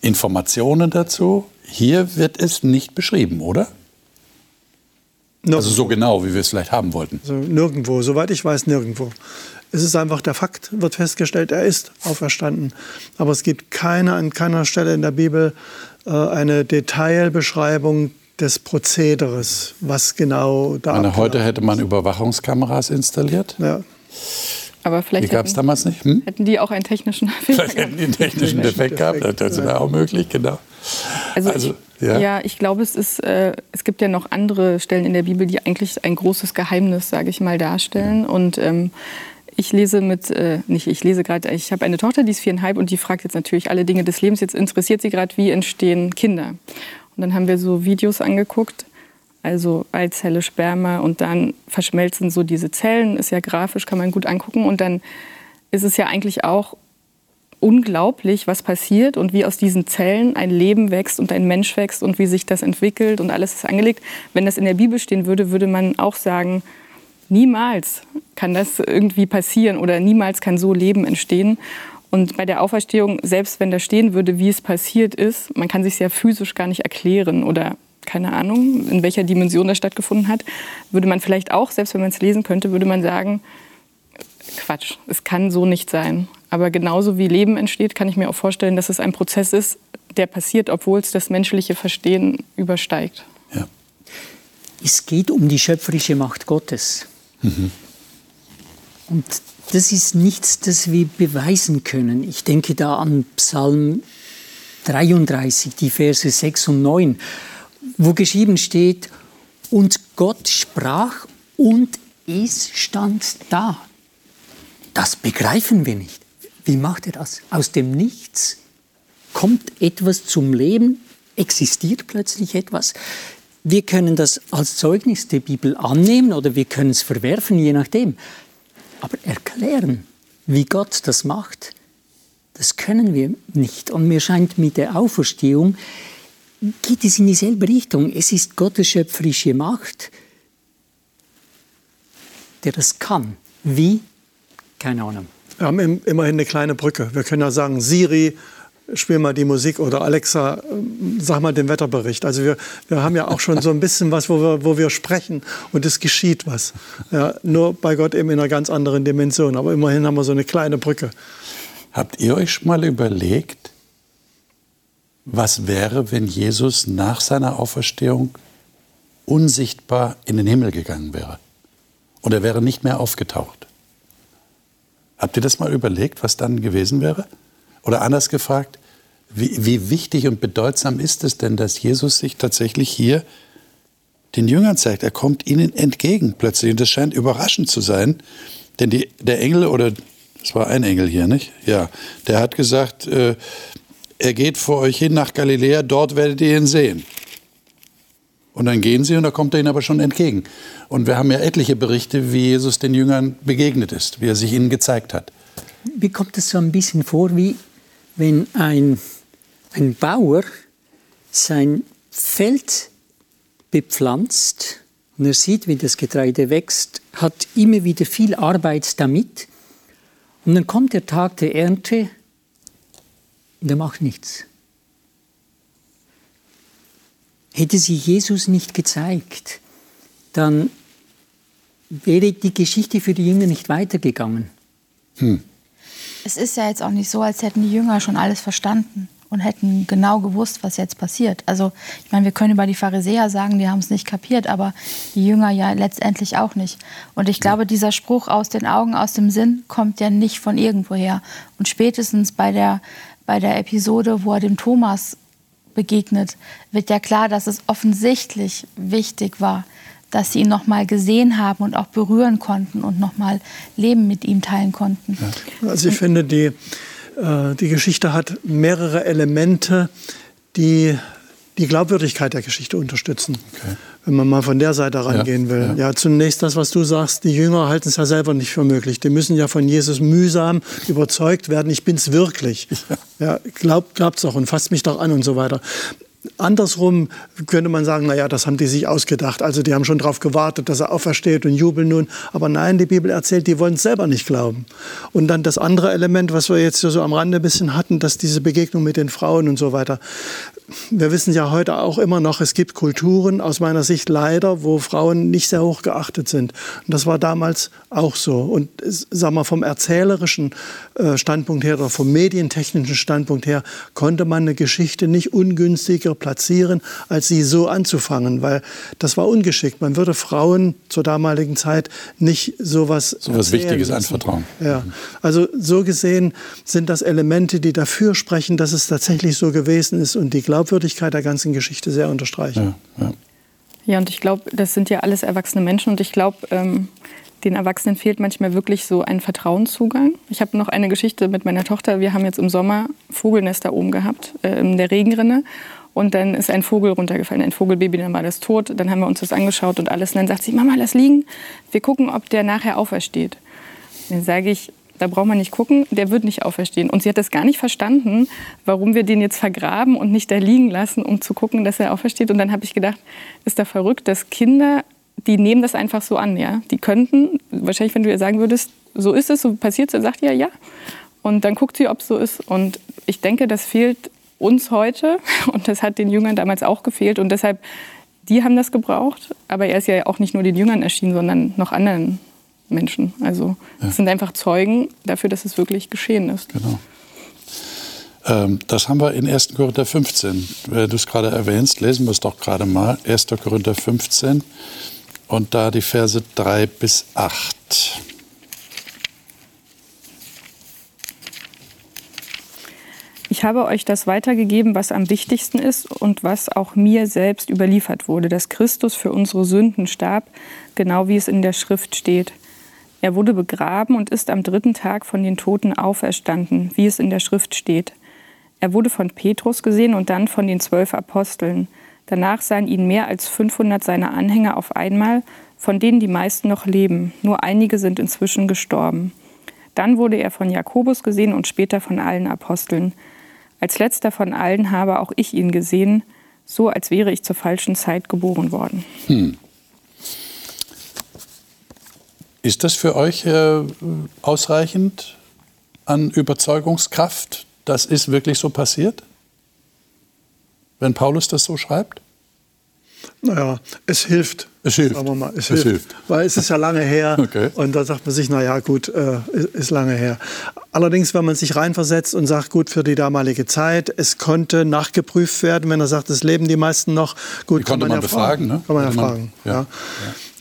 Informationen dazu? Hier wird es nicht beschrieben, oder? Nirgendwo. Also so genau, wie wir es vielleicht haben wollten. Also nirgendwo, soweit ich weiß, nirgendwo. Es ist einfach der Fakt, wird festgestellt, er ist auferstanden. Aber es gibt keine, an keiner Stelle in der Bibel äh, eine Detailbeschreibung des Prozederes, was genau da Meine, Heute hätte man Überwachungskameras installiert. Ja. Aber vielleicht Die gab es hätten, damals nicht. Hm? hätten die auch einen technischen Fehler Vielleicht hätten die einen technischen Defekt gehabt. Das wäre auch möglich, genau. Also, Also, ich, ja. ja. ich glaube, es ist, äh, es gibt ja noch andere Stellen in der Bibel, die eigentlich ein großes Geheimnis, sage ich mal, darstellen. Und ähm, ich lese mit, äh, nicht ich lese gerade, ich habe eine Tochter, die ist viereinhalb und die fragt jetzt natürlich alle Dinge des Lebens. Jetzt interessiert sie gerade, wie entstehen Kinder. Und dann haben wir so Videos angeguckt, also Eizelle, Sperma und dann verschmelzen so diese Zellen, ist ja grafisch, kann man gut angucken. Und dann ist es ja eigentlich auch unglaublich, was passiert und wie aus diesen Zellen ein Leben wächst und ein Mensch wächst und wie sich das entwickelt und alles ist angelegt. Wenn das in der Bibel stehen würde, würde man auch sagen, niemals kann das irgendwie passieren oder niemals kann so Leben entstehen. Und bei der Auferstehung, selbst wenn da stehen würde, wie es passiert ist, man kann sich ja physisch gar nicht erklären oder keine Ahnung, in welcher Dimension das stattgefunden hat, würde man vielleicht auch, selbst wenn man es lesen könnte, würde man sagen, Quatsch, es kann so nicht sein. Aber genauso wie Leben entsteht, kann ich mir auch vorstellen, dass es ein Prozess ist, der passiert, obwohl es das menschliche Verstehen übersteigt. Ja. Es geht um die schöpferische Macht Gottes. Und das ist nichts, das wir beweisen können. Ich denke da an Psalm 33, die Verse 6 und 9, wo geschrieben steht, und Gott sprach und es stand da. Das begreifen wir nicht. Wie macht er das? Aus dem Nichts kommt etwas zum Leben, existiert plötzlich etwas. Wir können das als Zeugnis der Bibel annehmen oder wir können es verwerfen, je nachdem. Aber erklären, wie Gott das macht, das können wir nicht. Und mir scheint mit der Auferstehung geht es in dieselbe Richtung. Es ist Gottes schöpferische Macht, der das kann. Wie? Keine Ahnung. Wir haben im- immerhin eine kleine Brücke. Wir können ja sagen, Siri, spiel mal die Musik oder Alexa, ähm, sag mal den Wetterbericht. Also wir, wir haben ja auch schon so ein bisschen was, wo wir, wo wir sprechen und es geschieht was. Ja, nur bei Gott eben in einer ganz anderen Dimension. Aber immerhin haben wir so eine kleine Brücke. Habt ihr euch mal überlegt, was wäre, wenn Jesus nach seiner Auferstehung unsichtbar in den Himmel gegangen wäre? Und er wäre nicht mehr aufgetaucht. Habt ihr das mal überlegt, was dann gewesen wäre? Oder anders gefragt, wie, wie wichtig und bedeutsam ist es denn, dass Jesus sich tatsächlich hier den Jüngern zeigt? Er kommt ihnen entgegen plötzlich. Und das scheint überraschend zu sein, denn die, der Engel oder es war ein Engel hier, nicht? Ja, der hat gesagt, äh, er geht vor euch hin nach Galiläa, dort werdet ihr ihn sehen. Und dann gehen sie und da kommt er ihnen aber schon entgegen. Und wir haben ja etliche Berichte, wie Jesus den Jüngern begegnet ist, wie er sich ihnen gezeigt hat. Mir kommt es so ein bisschen vor, wie wenn ein, ein Bauer sein Feld bepflanzt und er sieht, wie das Getreide wächst, hat immer wieder viel Arbeit damit. Und dann kommt der Tag der Ernte und er macht nichts. Hätte sich Jesus nicht gezeigt, dann wäre die Geschichte für die Jünger nicht weitergegangen. Hm. Es ist ja jetzt auch nicht so, als hätten die Jünger schon alles verstanden und hätten genau gewusst, was jetzt passiert. Also ich meine, wir können über die Pharisäer sagen, die haben es nicht kapiert, aber die Jünger ja letztendlich auch nicht. Und ich glaube, dieser Spruch aus den Augen, aus dem Sinn kommt ja nicht von irgendwoher. Und spätestens bei der, bei der Episode, wo er dem Thomas begegnet, wird ja klar, dass es offensichtlich wichtig war, dass sie ihn noch mal gesehen haben und auch berühren konnten und noch mal Leben mit ihm teilen konnten. Also ich finde, die, äh, die Geschichte hat mehrere Elemente, die die Glaubwürdigkeit der Geschichte unterstützen. Okay. Wenn man mal von der Seite rangehen ja, will. Ja. ja. zunächst das, was du sagst, die Jünger halten es ja selber nicht für möglich. Die müssen ja von Jesus mühsam überzeugt werden, ich bin es wirklich. Ja, ja glaubt es doch und fasst mich doch an und so weiter. Andersrum könnte man sagen, naja, das haben die sich ausgedacht. Also die haben schon darauf gewartet, dass er aufersteht und jubeln nun. Aber nein, die Bibel erzählt, die wollen es selber nicht glauben. Und dann das andere Element, was wir jetzt so am Rande ein bisschen hatten, dass diese Begegnung mit den Frauen und so weiter. Wir wissen ja heute auch immer noch, es gibt Kulturen, aus meiner Sicht leider, wo Frauen nicht sehr hoch geachtet sind. Und das war damals auch so. Und sagen wir, vom erzählerischen äh, Standpunkt her oder vom medientechnischen Standpunkt her konnte man eine Geschichte nicht ungünstiger platzieren, als sie so anzufangen, weil das war ungeschickt. Man würde Frauen zur damaligen Zeit nicht sowas so was Wichtiges lassen. anvertrauen. Ja, also so gesehen sind das Elemente, die dafür sprechen, dass es tatsächlich so gewesen ist und die Glaubwürdigkeit der ganzen Geschichte sehr unterstreichen. Ja, ja. ja und ich glaube, das sind ja alles erwachsene Menschen und ich glaube, ähm, den Erwachsenen fehlt manchmal wirklich so ein Vertrauenszugang. Ich habe noch eine Geschichte mit meiner Tochter. Wir haben jetzt im Sommer Vogelnester oben gehabt, äh, in der Regenrinne. Und dann ist ein Vogel runtergefallen, ein Vogelbaby, dann war das tot. Dann haben wir uns das angeschaut und alles. Und dann sagt sie, Mama, lass liegen. Wir gucken, ob der nachher aufersteht. Dann sage ich, da braucht man nicht gucken, der wird nicht auferstehen. Und sie hat das gar nicht verstanden, warum wir den jetzt vergraben und nicht da liegen lassen, um zu gucken, dass er aufersteht. Und dann habe ich gedacht, ist da verrückt, dass Kinder, die nehmen das einfach so an. Ja? Die könnten, wahrscheinlich, wenn du ihr sagen würdest, so ist es, so passiert es, dann sagt ihr ja. Und dann guckt sie, ob es so ist. Und ich denke, das fehlt uns heute und das hat den Jüngern damals auch gefehlt und deshalb, die haben das gebraucht, aber er ist ja auch nicht nur den Jüngern erschienen, sondern noch anderen Menschen. Also es ja. sind einfach Zeugen dafür, dass es wirklich geschehen ist. Genau. Ähm, das haben wir in 1. Korinther 15. Wenn du es gerade erwähnst, lesen wir es doch gerade mal. 1. Korinther 15 und da die Verse 3 bis 8. Ich habe euch das weitergegeben, was am wichtigsten ist und was auch mir selbst überliefert wurde, dass Christus für unsere Sünden starb, genau wie es in der Schrift steht. Er wurde begraben und ist am dritten Tag von den Toten auferstanden, wie es in der Schrift steht. Er wurde von Petrus gesehen und dann von den zwölf Aposteln. Danach sahen ihn mehr als 500 seiner Anhänger auf einmal, von denen die meisten noch leben. Nur einige sind inzwischen gestorben. Dann wurde er von Jakobus gesehen und später von allen Aposteln. Als letzter von allen habe auch ich ihn gesehen, so als wäre ich zur falschen Zeit geboren worden. Hm. Ist das für euch äh, ausreichend an Überzeugungskraft? Das ist wirklich so passiert? Wenn Paulus das so schreibt? Naja, es hilft. Es hilft. Mal, es, es hilft. hilft. Weil es ist ja lange her. Okay. Und da sagt man sich, naja, gut, äh, ist lange her. Allerdings, wenn man sich reinversetzt und sagt, gut, für die damalige Zeit, es konnte nachgeprüft werden, wenn er sagt, es leben die meisten noch, gut, die kann man, man ja befragen. Ne? Kann man ja fragen. Ja. ja.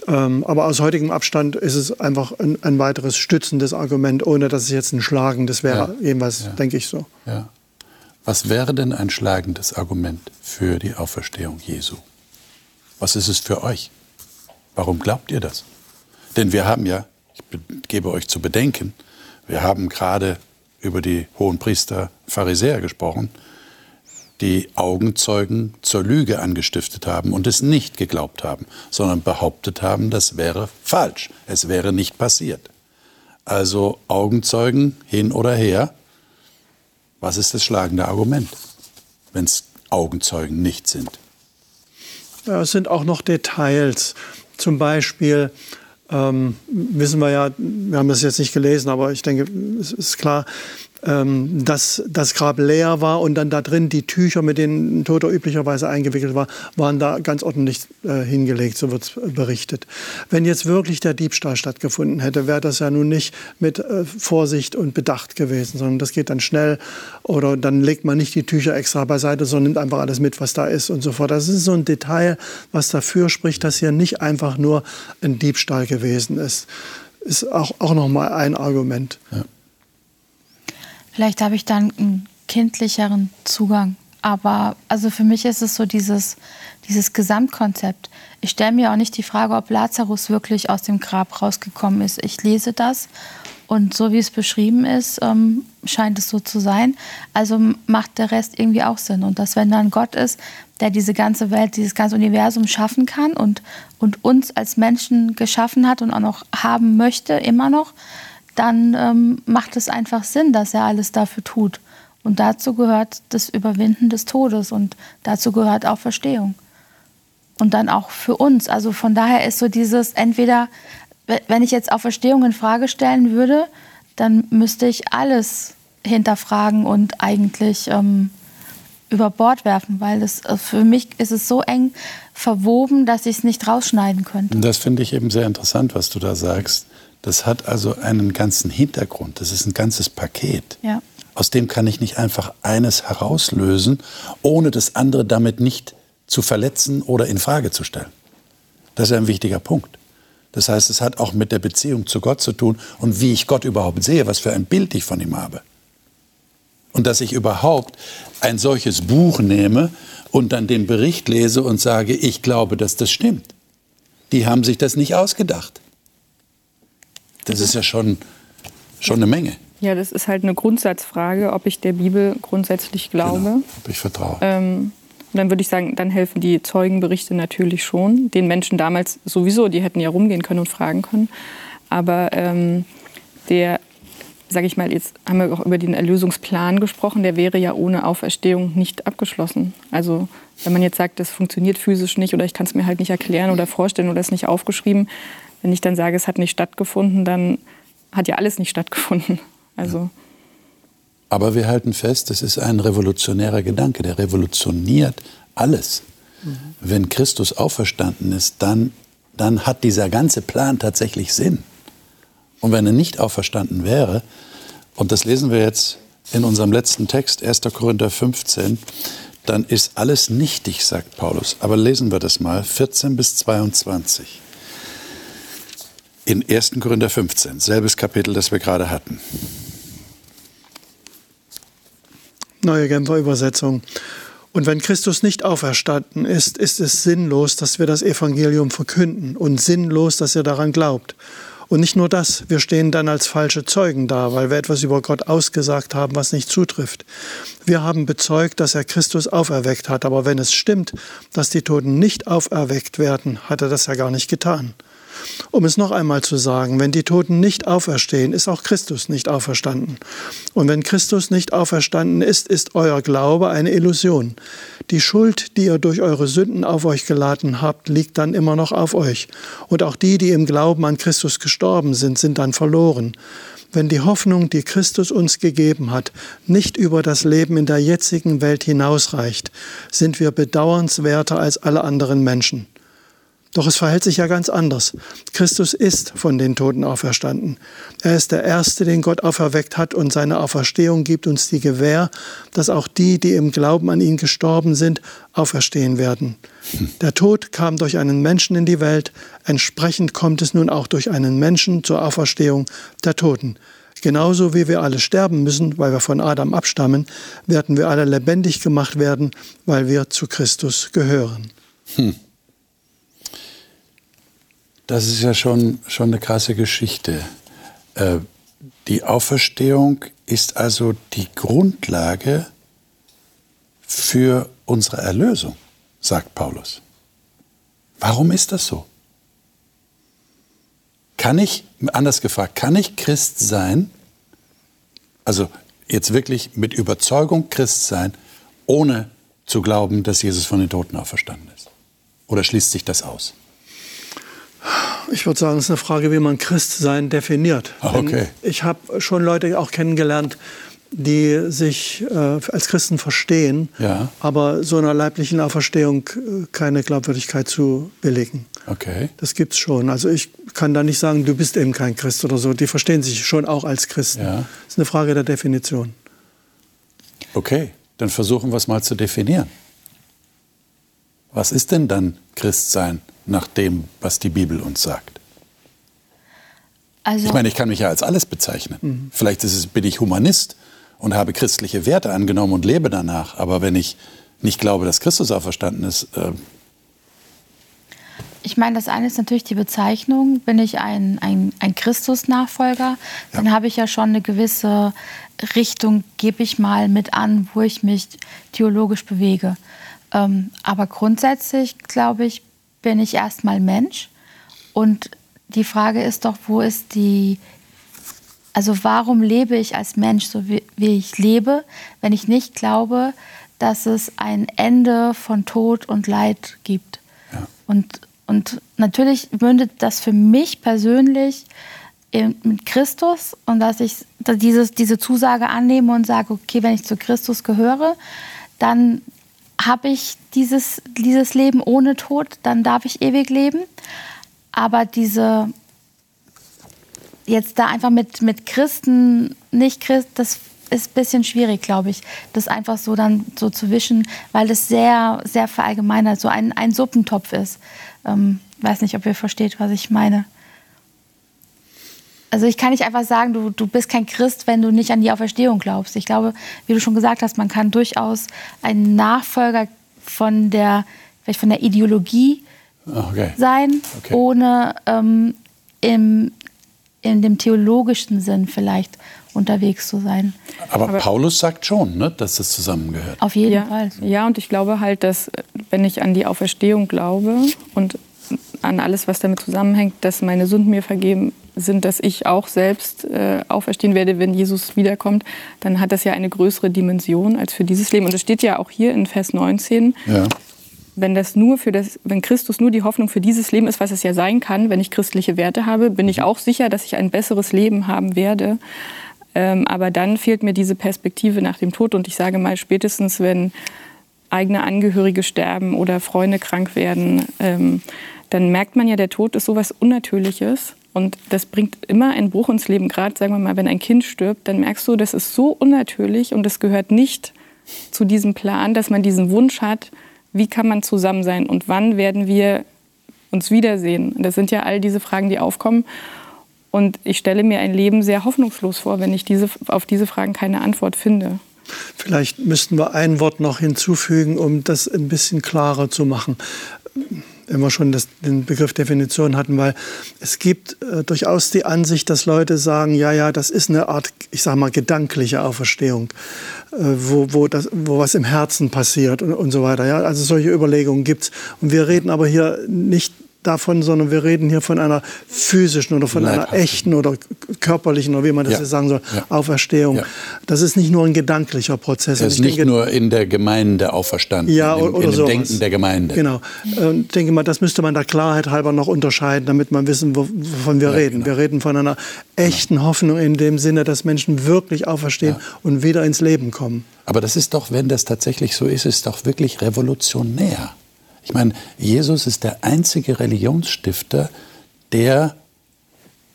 ja. Ähm, aber aus heutigem Abstand ist es einfach ein, ein, weiteres stützendes Argument, ohne dass es jetzt ein schlagendes wäre. Jedenfalls denke ich so. Was wäre denn ein schlagendes Argument für die Auferstehung Jesu? Was ist es für euch? Warum glaubt ihr das? Denn wir haben ja, ich gebe euch zu bedenken, wir haben gerade über die hohen Priester, Pharisäer gesprochen. die Augenzeugen zur Lüge angestiftet haben und es nicht geglaubt haben, sondern behauptet haben, das wäre falsch, es wäre nicht passiert. Also Augenzeugen hin oder her, was ist das schlagende Argument, wenn es Augenzeugen nicht sind? Ja, es sind auch noch Details. Zum Beispiel ähm, wissen wir ja, wir haben das jetzt nicht gelesen, aber ich denke, es ist klar, ähm, dass das Grab leer war und dann da drin die Tücher, mit denen ein Toter üblicherweise eingewickelt war, waren da ganz ordentlich äh, hingelegt, so wird berichtet. Wenn jetzt wirklich der Diebstahl stattgefunden hätte, wäre das ja nun nicht mit äh, Vorsicht und Bedacht gewesen, sondern das geht dann schnell oder dann legt man nicht die Tücher extra beiseite, sondern nimmt einfach alles mit, was da ist und so fort. Das ist so ein Detail, was dafür spricht, dass hier nicht einfach nur ein Diebstahl gewesen ist. Ist auch, auch nochmal ein Argument. Ja. Vielleicht habe ich dann einen kindlicheren Zugang. Aber also für mich ist es so dieses, dieses Gesamtkonzept. Ich stelle mir auch nicht die Frage, ob Lazarus wirklich aus dem Grab rausgekommen ist. Ich lese das und so wie es beschrieben ist, ähm, scheint es so zu sein. Also macht der Rest irgendwie auch Sinn. Und dass wenn dann Gott ist, der diese ganze Welt, dieses ganze Universum schaffen kann und, und uns als Menschen geschaffen hat und auch noch haben möchte, immer noch, dann ähm, macht es einfach Sinn, dass er alles dafür tut. Und dazu gehört das Überwinden des Todes und dazu gehört auch Verstehung. Und dann auch für uns. Also von daher ist so dieses, entweder, wenn ich jetzt Auferstehung in Frage stellen würde, dann müsste ich alles hinterfragen und eigentlich ähm, über Bord werfen, weil das, äh, für mich ist es so eng verwoben, dass ich es nicht rausschneiden könnte. Das finde ich eben sehr interessant, was du da sagst. Das hat also einen ganzen Hintergrund. Das ist ein ganzes Paket. Ja. Aus dem kann ich nicht einfach eines herauslösen, ohne das andere damit nicht zu verletzen oder in Frage zu stellen. Das ist ein wichtiger Punkt. Das heißt, es hat auch mit der Beziehung zu Gott zu tun und wie ich Gott überhaupt sehe, was für ein Bild ich von ihm habe. Und dass ich überhaupt ein solches Buch nehme und dann den Bericht lese und sage, ich glaube, dass das stimmt. Die haben sich das nicht ausgedacht. Das ist ja schon, schon eine Menge. Ja, das ist halt eine Grundsatzfrage, ob ich der Bibel grundsätzlich glaube. Genau, ob ich vertraue. Ähm, dann würde ich sagen, dann helfen die Zeugenberichte natürlich schon. Den Menschen damals sowieso, die hätten ja rumgehen können und fragen können. Aber ähm, der, sage ich mal, jetzt haben wir auch über den Erlösungsplan gesprochen, der wäre ja ohne Auferstehung nicht abgeschlossen. Also wenn man jetzt sagt, das funktioniert physisch nicht oder ich kann es mir halt nicht erklären oder vorstellen oder es nicht aufgeschrieben, wenn ich dann sage, es hat nicht stattgefunden, dann hat ja alles nicht stattgefunden. Also. Aber wir halten fest, das ist ein revolutionärer Gedanke, der revolutioniert alles. Mhm. Wenn Christus auferstanden ist, dann, dann hat dieser ganze Plan tatsächlich Sinn. Und wenn er nicht auferstanden wäre, und das lesen wir jetzt in unserem letzten Text, 1. Korinther 15, dann ist alles nichtig, sagt Paulus. Aber lesen wir das mal, 14 bis 22 in 1. Korinther 15, selbes Kapitel, das wir gerade hatten. Neue Genfer Übersetzung. Und wenn Christus nicht auferstanden ist, ist es sinnlos, dass wir das Evangelium verkünden und sinnlos, dass ihr daran glaubt. Und nicht nur das, wir stehen dann als falsche Zeugen da, weil wir etwas über Gott ausgesagt haben, was nicht zutrifft. Wir haben bezeugt, dass er Christus auferweckt hat, aber wenn es stimmt, dass die Toten nicht auferweckt werden, hat er das ja gar nicht getan. Um es noch einmal zu sagen, wenn die Toten nicht auferstehen, ist auch Christus nicht auferstanden. Und wenn Christus nicht auferstanden ist, ist euer Glaube eine Illusion. Die Schuld, die ihr durch eure Sünden auf euch geladen habt, liegt dann immer noch auf euch. Und auch die, die im Glauben an Christus gestorben sind, sind dann verloren. Wenn die Hoffnung, die Christus uns gegeben hat, nicht über das Leben in der jetzigen Welt hinausreicht, sind wir bedauernswerter als alle anderen Menschen. Doch es verhält sich ja ganz anders. Christus ist von den Toten auferstanden. Er ist der Erste, den Gott auferweckt hat und seine Auferstehung gibt uns die Gewähr, dass auch die, die im Glauben an ihn gestorben sind, auferstehen werden. Der Tod kam durch einen Menschen in die Welt, entsprechend kommt es nun auch durch einen Menschen zur Auferstehung der Toten. Genauso wie wir alle sterben müssen, weil wir von Adam abstammen, werden wir alle lebendig gemacht werden, weil wir zu Christus gehören. Hm. Das ist ja schon, schon eine krasse Geschichte. Äh, die Auferstehung ist also die Grundlage für unsere Erlösung, sagt Paulus. Warum ist das so? Kann ich, anders gefragt, kann ich Christ sein, also jetzt wirklich mit Überzeugung Christ sein, ohne zu glauben, dass Jesus von den Toten auferstanden ist? Oder schließt sich das aus? Ich würde sagen, es ist eine Frage, wie man Christsein definiert. Ah, okay. Ich habe schon Leute auch kennengelernt, die sich äh, als Christen verstehen, Ja. aber so einer leiblichen Auferstehung äh, keine Glaubwürdigkeit zu belegen. Okay. Das gibt's schon. Also ich kann da nicht sagen, du bist eben kein Christ oder so. Die verstehen sich schon auch als Christen. Ja. Das ist eine Frage der Definition. Okay, dann versuchen wir es mal zu definieren. Was ist denn dann Christsein nach dem, was die Bibel uns sagt? Also, Ich meine, ich kann mich ja als alles bezeichnen. Vielleicht ist es, bin ich Humanist und habe christliche Werte angenommen und lebe danach. Aber wenn ich nicht glaube, dass Christus auferstanden ist, äh, ich meine, das eine ist natürlich die Bezeichnung. Bin ich ein, ein, ein Christus-Nachfolger, dann habe ich ja schon eine gewisse Richtung, gebe ich mal mit an, wo ich mich theologisch bewege. Ähm, aber grundsätzlich, glaube ich, bin ich erstmal Mensch. Und die Frage ist doch, wo ist die, also warum lebe ich als Mensch so, wie, wie ich lebe, wenn ich nicht glaube, dass es ein Ende von Tod und Leid gibt? Und, und natürlich mündet das für mich persönlich mit Christus und dass ich dass dieses, diese Zusage annehme und sage, okay, wenn ich zu Christus gehöre, dann habe ich dieses, dieses Leben ohne Tod, dann darf ich ewig leben. Aber diese, jetzt da einfach mit, mit Christen, nicht Christ, das ist ein bisschen schwierig, glaube ich, das einfach so dann so zu wischen, weil das sehr, sehr verallgemeinert, so ein, ein Suppentopf ist. Ähm, weiß nicht, ob ihr versteht, was ich meine. Also ich kann nicht einfach sagen, du, du bist kein Christ, wenn du nicht an die Auferstehung glaubst. Ich glaube, wie du schon gesagt hast, man kann durchaus ein Nachfolger von der, vielleicht von der Ideologie okay. sein, Okay. ohne ähm, im, in dem theologischen Sinn vielleicht unterwegs zu sein. Aber, Paulus sagt schon, ne, dass das zusammengehört. Auf jeden ja, Fall. Ja, und ich glaube halt, dass äh, wenn ich an die Auferstehung glaube und an alles, was damit zusammenhängt, dass meine Sünden mir vergeben sind, dass ich auch selbst äh, auferstehen werde, wenn Jesus wiederkommt, dann hat das ja eine größere Dimension als für dieses Leben. Und es steht ja auch hier in Vers 19, Ja. wenn das nur für das, wenn Christus nur die Hoffnung für dieses Leben ist, was es ja sein kann, wenn ich christliche Werte habe, bin ich auch sicher, dass ich ein besseres Leben haben werde. Ähm, aber dann fehlt mir diese Perspektive nach dem Tod. Und ich sage mal, spätestens wenn eigene Angehörige sterben oder Freunde krank werden, ähm, dann merkt man ja, der Tod ist sowas Unnatürliches. Und das bringt immer einen Bruch ins Leben. Gerade, sagen wir mal, wenn ein Kind stirbt, dann merkst du, das ist so unnatürlich und es gehört nicht zu diesem Plan, dass man diesen Wunsch hat, wie kann man zusammen sein und wann werden wir uns wiedersehen. Das sind ja all diese Fragen, die aufkommen. Und ich stelle mir ein Leben sehr hoffnungslos vor, wenn ich diese, auf diese Fragen keine Antwort finde. Vielleicht müssten wir ein Wort noch hinzufügen, um das ein bisschen klarer zu machen. Wenn wir schon das, den Begriff Definition hatten, weil es gibt äh, durchaus die Ansicht, dass Leute sagen, ja, ja, das ist eine Art, ich sage mal, gedankliche Auferstehung, äh, wo, wo, das, wo was im Herzen passiert und, und so weiter. Ja? Also solche Überlegungen gibt's. Und wir reden aber hier nicht davon, sondern wir reden hier von einer physischen oder von einer echten oder körperlichen oder wie man das Ja. jetzt sagen soll, Ja. Auferstehung. Ja. Das ist nicht nur ein gedanklicher Prozess. Und ist ich nicht denke, nur in der Gemeinde auferstanden, ja, im, oder in dem. Denken der Gemeinde. Genau. Ich denke mal, das müsste man der Klarheit halber noch unterscheiden, damit man wissen, wo- wovon wir reden. genau. Wir reden von einer echten Hoffnung in dem Sinne, dass Menschen wirklich auferstehen und wieder ins Leben kommen. Aber das ist doch, wenn das tatsächlich so ist, ist doch wirklich revolutionär. Ich meine, Jesus ist der einzige Religionsstifter, der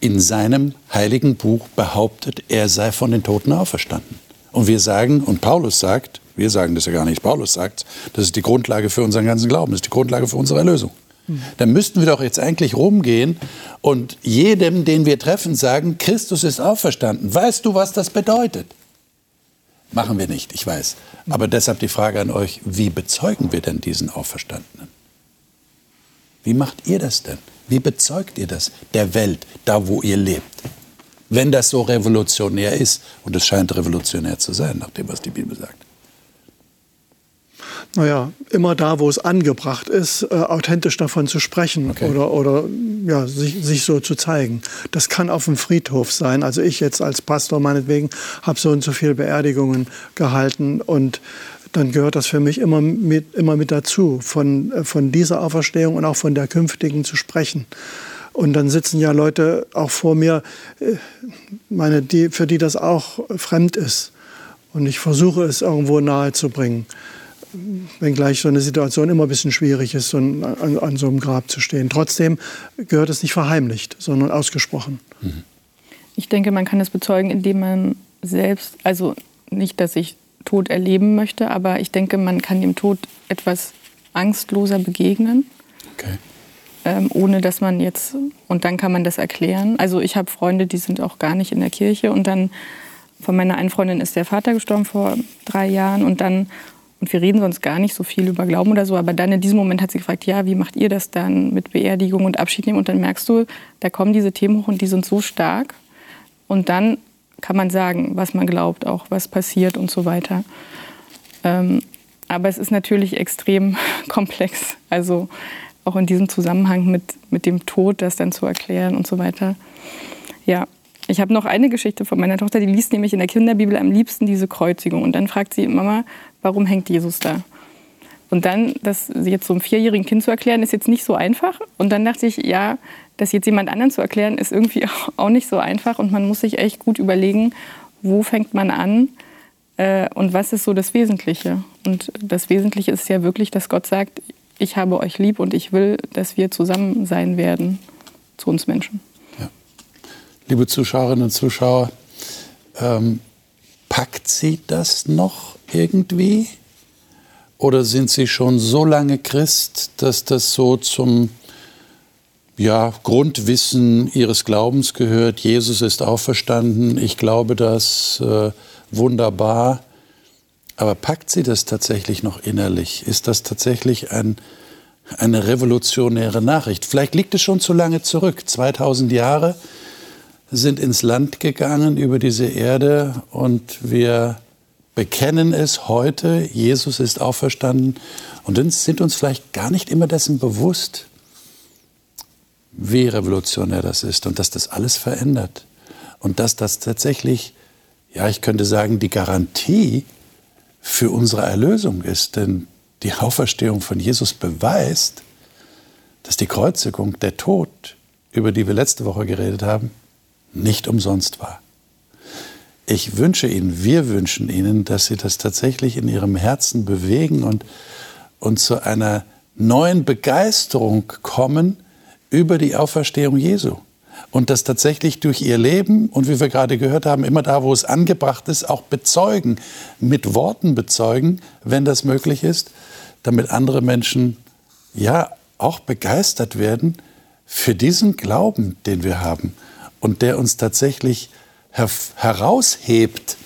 in seinem heiligen Buch behauptet, er sei von den Toten auferstanden. Und wir sagen, und Paulus sagt, wir sagen das ja gar nicht, Paulus sagt, das ist die Grundlage für unseren ganzen Glauben, das ist die Grundlage für unsere Erlösung. Dann müssten wir doch jetzt eigentlich rumgehen und jedem, den wir treffen, sagen, Christus ist auferstanden. Weißt du, was das bedeutet? Machen wir nicht, ich weiß. Aber deshalb die Frage an euch, wie bezeugen wir denn diesen Auferstandenen? Wie macht ihr das denn? Wie bezeugt ihr das der Welt, da wo ihr lebt? Wenn das so revolutionär ist, und es scheint revolutionär zu sein, nach dem, was die Bibel sagt. Naja, immer da, wo es angebracht ist, äh, authentisch davon zu sprechen okay. oder, oder ja, sich, sich so zu zeigen. Das kann auf dem Friedhof sein. Also ich jetzt als Pastor meinetwegen habe so und so viele Beerdigungen gehalten und dann gehört das für mich immer mit, immer mit dazu, von, äh, von dieser Auferstehung und auch von der künftigen zu sprechen. Und dann sitzen ja Leute auch vor mir, äh, meine, die, für die das auch fremd ist. Und ich versuche es irgendwo nahe zu bringen. Wenngleich so eine Situation immer ein bisschen schwierig ist, so an, an, so einem Grab zu stehen. Trotzdem gehört es nicht verheimlicht, sondern ausgesprochen. Mhm. Ich denke, man kann es bezeugen, indem man selbst, also nicht, dass ich Tod erleben möchte, aber ich denke, man kann dem Tod etwas angstloser begegnen. Okay. Ähm, ohne dass man jetzt, und dann kann man das erklären. Also ich habe Freunde, die sind auch gar nicht in der Kirche und dann von meiner einen Freundin ist der Vater gestorben vor drei Jahren und dann, und wir reden sonst gar nicht so viel über Glauben oder so, aber dann in diesem Moment hat sie gefragt, ja, wie macht ihr das dann mit Beerdigung und Abschied nehmen? Und dann merkst du, da kommen diese Themen hoch und die sind so stark. Und dann kann man sagen, was man glaubt, auch was passiert und so weiter. Ähm, aber es ist natürlich extrem komplex. Also auch in diesem Zusammenhang mit, mit dem Tod, das dann zu erklären und so weiter. Ja, ich habe noch eine Geschichte von meiner Tochter, die liest nämlich in der Kinderbibel am liebsten diese Kreuzigung. Und dann fragt sie, Mama, warum hängt Jesus da? Und dann, das jetzt so einem vierjährigen Kind zu erklären, ist jetzt nicht so einfach. Und dann dachte ich, ja, das jetzt jemand anderen zu erklären, ist irgendwie auch nicht so einfach. Und man muss sich echt gut überlegen, wo fängt man an äh, und was ist so das Wesentliche. Und das Wesentliche ist ja wirklich, dass Gott sagt, ich habe euch lieb und ich will, dass wir zusammen sein werden zu uns Menschen. Ja. Liebe Zuschauerinnen und Zuschauer, ähm, packt Sie das noch irgendwie? Oder sind Sie schon so lange Christ, dass das so zum ja, Grundwissen Ihres Glaubens gehört? Jesus ist auferstanden, ich glaube das äh, wunderbar. Aber packt sie das tatsächlich noch innerlich? Ist das tatsächlich ein, eine revolutionäre Nachricht? Vielleicht liegt es schon zu lange zurück. 2000 Jahre sind ins Land gegangen über diese Erde und wir bekennen es heute, Jesus ist auferstanden. Und dann sind uns vielleicht gar nicht immer dessen bewusst, wie revolutionär das ist und dass das alles verändert. Und dass das tatsächlich, ja, ich könnte sagen, die Garantie für unsere Erlösung ist. Denn die Auferstehung von Jesus beweist, dass die Kreuzigung, der Tod, über die wir letzte Woche geredet haben, nicht umsonst war. Ich wünsche Ihnen, wir wünschen Ihnen, dass Sie das tatsächlich in Ihrem Herzen bewegen und, und zu einer neuen Begeisterung kommen über die Auferstehung Jesu und das tatsächlich durch ihr Leben und wie wir gerade gehört haben, immer da, wo es angebracht ist, auch bezeugen, mit Worten bezeugen, wenn das möglich ist, damit andere Menschen ja auch begeistert werden für diesen Glauben, den wir haben und der uns tatsächlich her heraushebt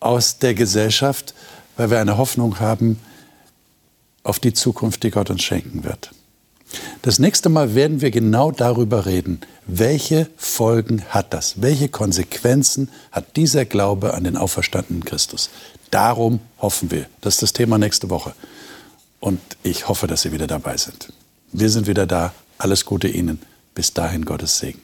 aus der Gesellschaft, weil wir eine Hoffnung haben auf die Zukunft, die Gott uns schenken wird. Das nächste Mal werden wir genau darüber reden, welche Folgen hat das, welche Konsequenzen hat dieser Glaube an den auferstandenen Christus. Darum hoffen wir. Das ist das Thema nächste Woche. Und ich hoffe, dass Sie wieder dabei sind. Wir sind wieder da. Alles Gute Ihnen. Bis dahin Gottes Segen.